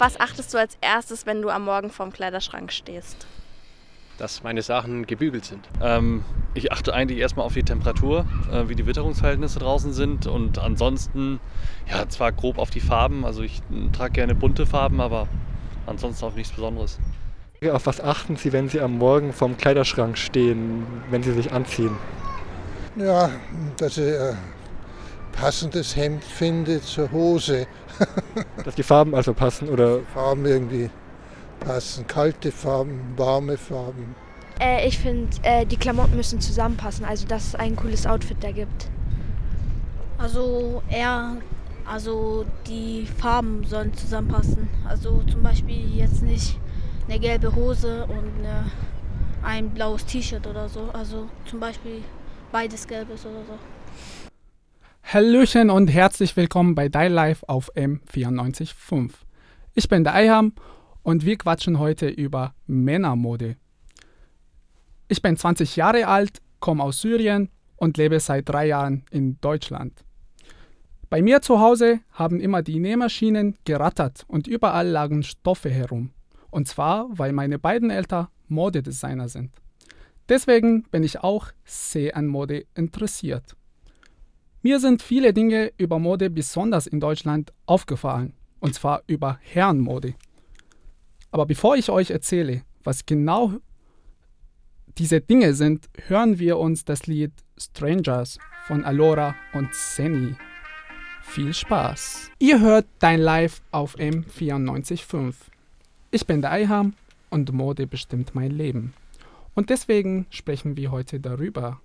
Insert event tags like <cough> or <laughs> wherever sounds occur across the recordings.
Auf was achtest du als erstes, wenn du am Morgen vorm Kleiderschrank stehst? Dass meine Sachen gebügelt sind. Ähm, ich achte eigentlich erstmal auf die Temperatur, äh, wie die Witterungsverhältnisse draußen sind und ansonsten, ja, zwar grob auf die Farben, also ich äh, trage gerne bunte Farben, aber ansonsten auf nichts Besonderes. Auf was achten Sie, wenn Sie am Morgen vorm Kleiderschrank stehen, wenn Sie sich anziehen? Ja, dass ich ein passendes Hemd finde zur Hose. <laughs> Dass die Farben also passen oder Farben irgendwie passen. Kalte Farben, warme Farben. Äh, ich finde, äh, die Klamotten müssen zusammenpassen, also dass es ein cooles Outfit ergibt. Also eher, also die Farben sollen zusammenpassen. Also zum Beispiel jetzt nicht eine gelbe Hose und eine, ein blaues T-Shirt oder so. Also zum Beispiel beides gelbes oder so. Hallöchen und herzlich willkommen bei Dein Live auf M94.5. Ich bin der Eiham und wir quatschen heute über Männermode. Ich bin 20 Jahre alt, komme aus Syrien und lebe seit drei Jahren in Deutschland. Bei mir zu Hause haben immer die Nähmaschinen gerattert und überall lagen Stoffe herum. Und zwar, weil meine beiden Eltern Modedesigner sind. Deswegen bin ich auch sehr an Mode interessiert. Mir sind viele Dinge über Mode besonders in Deutschland aufgefallen, und zwar über Herrenmode. Aber bevor ich euch erzähle, was genau diese Dinge sind, hören wir uns das Lied Strangers von Alora und Senny. Viel Spaß! Ihr hört Dein Live auf M94.5. Ich bin der Eiham und Mode bestimmt mein Leben. Und deswegen sprechen wir heute darüber.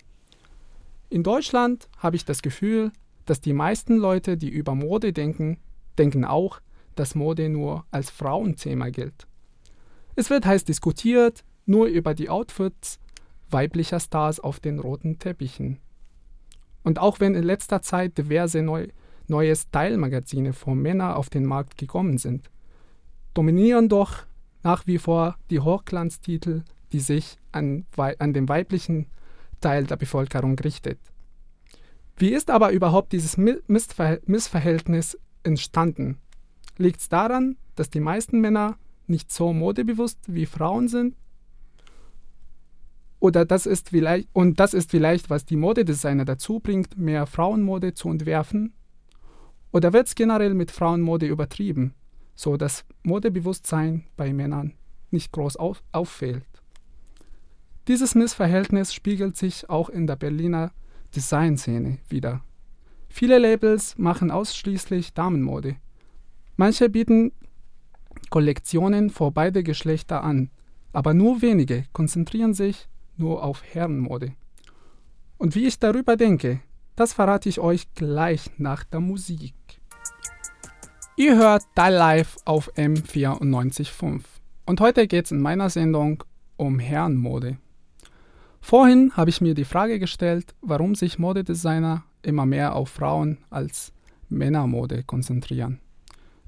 In Deutschland habe ich das Gefühl, dass die meisten Leute, die über Mode denken, denken auch, dass Mode nur als Frauenthema gilt. Es wird heiß diskutiert, nur über die Outfits weiblicher Stars auf den roten Teppichen. Und auch wenn in letzter Zeit diverse neu, neue Style-Magazine für Männer auf den Markt gekommen sind, dominieren doch nach wie vor die Hochglanztitel, die sich an, an den weiblichen Teil der Bevölkerung richtet. Wie ist aber überhaupt dieses Missver Missverhältnis entstanden? Liegt es daran, dass die meisten Männer nicht so modebewusst wie Frauen sind? Oder das ist vielleicht, und das ist vielleicht, was die Modedesigner dazu bringt, mehr Frauenmode zu entwerfen? Oder wird es generell mit Frauenmode übertrieben, so dass Modebewusstsein bei Männern nicht groß auf auffällt? Dieses Missverhältnis spiegelt sich auch in der Berliner Designszene wieder. Viele Labels machen ausschließlich Damenmode. Manche bieten Kollektionen für beide Geschlechter an, aber nur wenige konzentrieren sich nur auf Herrenmode. Und wie ich darüber denke, das verrate ich euch gleich nach der Musik. Ihr hört Da Live auf M94.5 und heute geht es in meiner Sendung um Herrenmode. Vorhin habe ich mir die Frage gestellt, warum sich Modedesigner immer mehr auf Frauen als Männermode konzentrieren.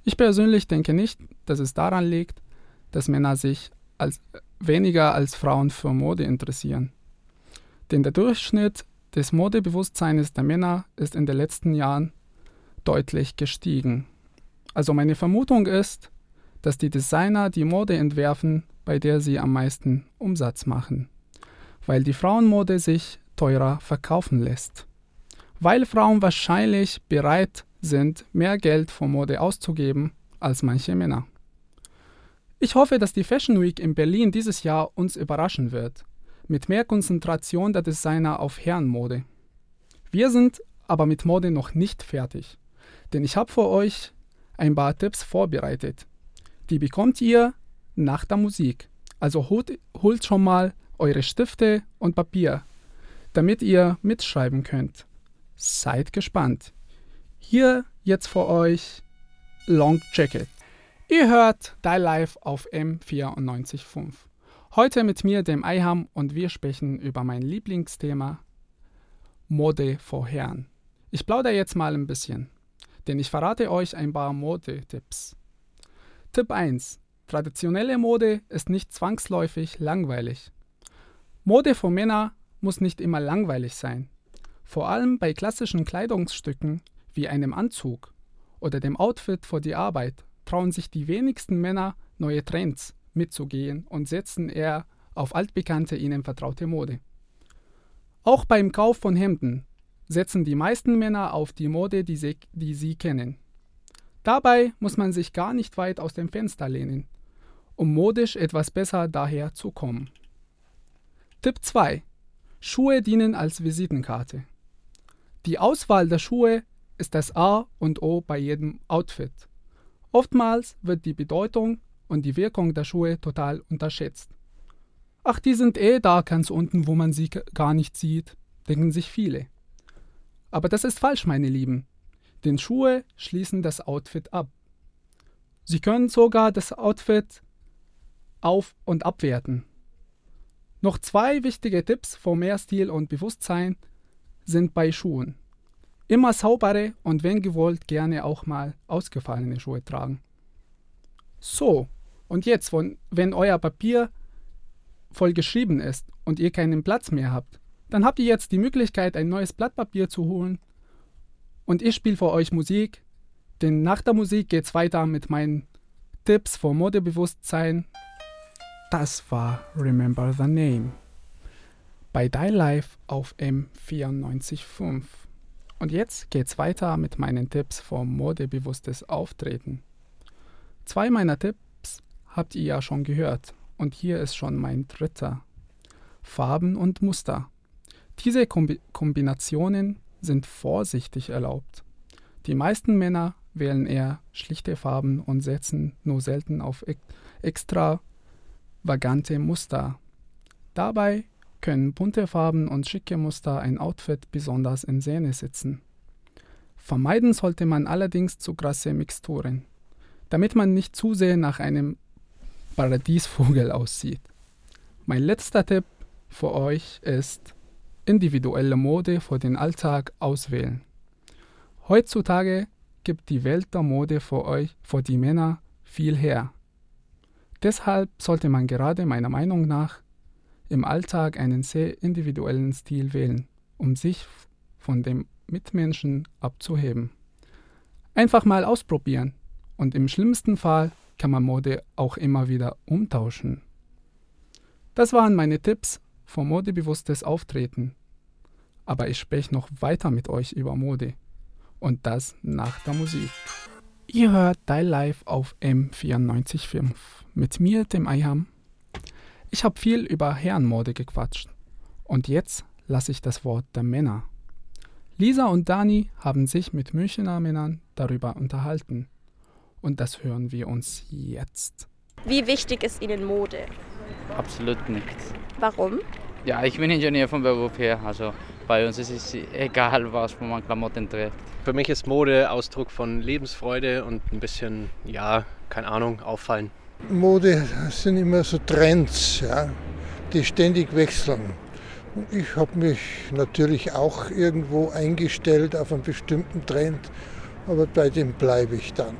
Ich persönlich denke nicht, dass es daran liegt, dass Männer sich als, weniger als Frauen für Mode interessieren. Denn der Durchschnitt des Modebewusstseins der Männer ist in den letzten Jahren deutlich gestiegen. Also meine Vermutung ist, dass die Designer die Mode entwerfen, bei der sie am meisten Umsatz machen weil die Frauenmode sich teurer verkaufen lässt. Weil Frauen wahrscheinlich bereit sind, mehr Geld für Mode auszugeben als manche Männer. Ich hoffe, dass die Fashion Week in Berlin dieses Jahr uns überraschen wird, mit mehr Konzentration der Designer auf Herrenmode. Wir sind aber mit Mode noch nicht fertig, denn ich habe für euch ein paar Tipps vorbereitet. Die bekommt ihr nach der Musik. Also holt, holt schon mal eure Stifte und Papier, damit ihr mitschreiben könnt. Seid gespannt. Hier jetzt für euch Long Jacket. Ihr hört Die Live auf M94.5. Heute mit mir, dem Eiham, und wir sprechen über mein Lieblingsthema Mode vor Herren. Ich plaudere jetzt mal ein bisschen, denn ich verrate euch ein paar Modetipps. Tipp 1. Traditionelle Mode ist nicht zwangsläufig langweilig. Mode für Männer muss nicht immer langweilig sein. Vor allem bei klassischen Kleidungsstücken wie einem Anzug oder dem Outfit für die Arbeit trauen sich die wenigsten Männer, neue Trends mitzugehen und setzen eher auf altbekannte, ihnen vertraute Mode. Auch beim Kauf von Hemden setzen die meisten Männer auf die Mode, die sie, die sie kennen. Dabei muss man sich gar nicht weit aus dem Fenster lehnen, um modisch etwas besser daherzukommen. Tipp 2. Schuhe dienen als Visitenkarte. Die Auswahl der Schuhe ist das A und O bei jedem Outfit. Oftmals wird die Bedeutung und die Wirkung der Schuhe total unterschätzt. Ach, die sind eh da ganz unten, wo man sie gar nicht sieht, denken sich viele. Aber das ist falsch, meine Lieben. Denn Schuhe schließen das Outfit ab. Sie können sogar das Outfit auf- und abwerten. Noch zwei wichtige Tipps für mehr Stil und Bewusstsein sind bei Schuhen. Immer saubere und wenn gewollt gerne auch mal ausgefallene Schuhe tragen. So, und jetzt, wenn euer Papier voll geschrieben ist und ihr keinen Platz mehr habt, dann habt ihr jetzt die Möglichkeit, ein neues Blatt Papier zu holen und ich spiele für euch Musik, denn nach der Musik geht's weiter mit meinen Tipps für Modebewusstsein. Das war Remember the Name bei Die Life auf M94.5. Und jetzt geht's weiter mit meinen Tipps für modebewusstes Auftreten. Zwei meiner Tipps habt ihr ja schon gehört und hier ist schon mein dritter. Farben und Muster. Diese Kombi Kombinationen sind vorsichtig erlaubt. Die meisten Männer wählen eher schlichte Farben und setzen nur selten auf extravagante Muster. Dabei können bunte Farben und schicke Muster ein Outfit besonders in Szene setzen. Vermeiden sollte man allerdings zu krasse Mixturen, damit man nicht zu sehr nach einem Paradiesvogel aussieht. Mein letzter Tipp für euch ist individuelle Mode für den Alltag auswählen. Heutzutage gibt die Welt der Mode für euch, für die Männer, viel her. Deshalb sollte man gerade meiner Meinung nach im Alltag einen sehr individuellen Stil wählen, um sich von dem Mitmenschen abzuheben. Einfach mal ausprobieren und im schlimmsten Fall kann man Mode auch immer wieder umtauschen. Das waren meine Tipps für modebewusstes Auftreten. Aber ich spreche noch weiter mit euch über Mode. Und das nach der Musik. Ihr hört Dial Live auf M94.5 mit mir, dem Eiham. Ich habe viel über Herrenmode gequatscht. Und jetzt lasse ich das Wort der Männer. Lisa und Dani haben sich mit Münchner Männern darüber unterhalten. Und das hören wir uns jetzt. Wie wichtig ist Ihnen Mode? Absolut nicht. Warum? Ja, ich bin Ingenieur vom Beruf her. Also bei uns ist es egal, was man Klamotten trägt. Für mich ist Mode Ausdruck von Lebensfreude und ein bisschen, ja, keine Ahnung, auffallen. Mode sind immer so Trends, ja, die ständig wechseln. Ich habe mich natürlich auch irgendwo eingestellt auf einen bestimmten Trend, aber bei dem bleibe ich dann.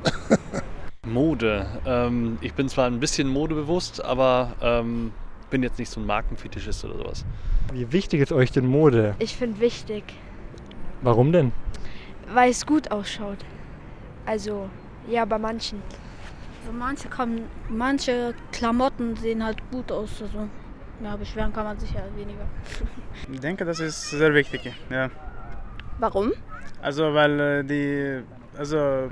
<laughs> Mode. Ähm, ich bin zwar ein bisschen modebewusst, aber ähm, bin jetzt nicht so ein Markenfetischist oder sowas. Wie wichtig ist euch denn Mode? Ich finde wichtig, Warum denn? weil es gut ausschaut. Also, ja, bei manchen. Also manche, kann, manche Klamotten sehen halt gut aus. Also, ja, beschweren kann man sich ja weniger. Ich denke, das ist sehr wichtig. Ja. Warum? Also weil äh, die, also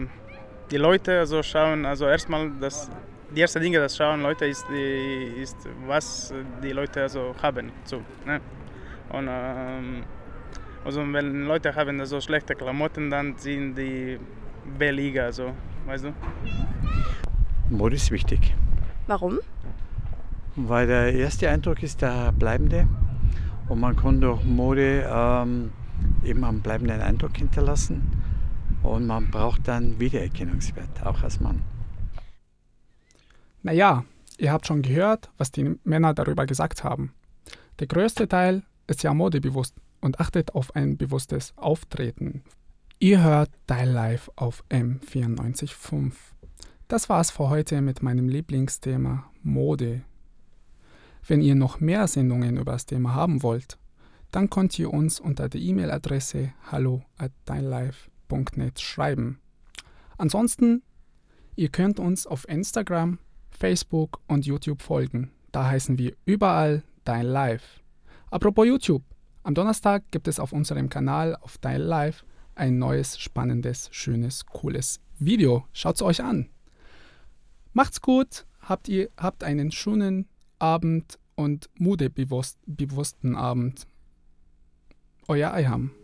die Leute also schauen, also erstmal das, die erste Dinge, das schauen Leute ist, die, ist was die Leute also haben. So, ne? Und ähm, also wenn Leute haben so schlechte Klamotten, dann sind die billiger, also, weißt du? Mode ist wichtig, Warum? weil der erste Eindruck ist der bleibende und man kann durch Mode ähm, eben einen bleibenden Eindruck hinterlassen und man braucht dann Wiedererkennungswert, auch als Mann. Naja, ihr habt schon gehört, was die Männer darüber gesagt haben. Der größte Teil ist ja modebewusst und achtet auf ein bewusstes Auftreten. Ihr hört Dial Live auf M94.5. Das war's für heute mit meinem Lieblingsthema Mode. Wenn ihr noch mehr Sendungen über das Thema haben wollt, dann könnt ihr uns unter der E-Mail-Adresse hallo at schreiben. Ansonsten, Ihr könnt uns auf Instagram, Facebook und YouTube folgen. Da heißen wir überall Dein Live. Apropos YouTube. Am Donnerstag gibt es auf unserem Kanal auf Dein Live ein neues, spannendes, schönes, cooles Video. Schaut es euch an. Macht's gut, habt ihr habt einen schönen Abend und modebewussten Abend. Euer Eiham.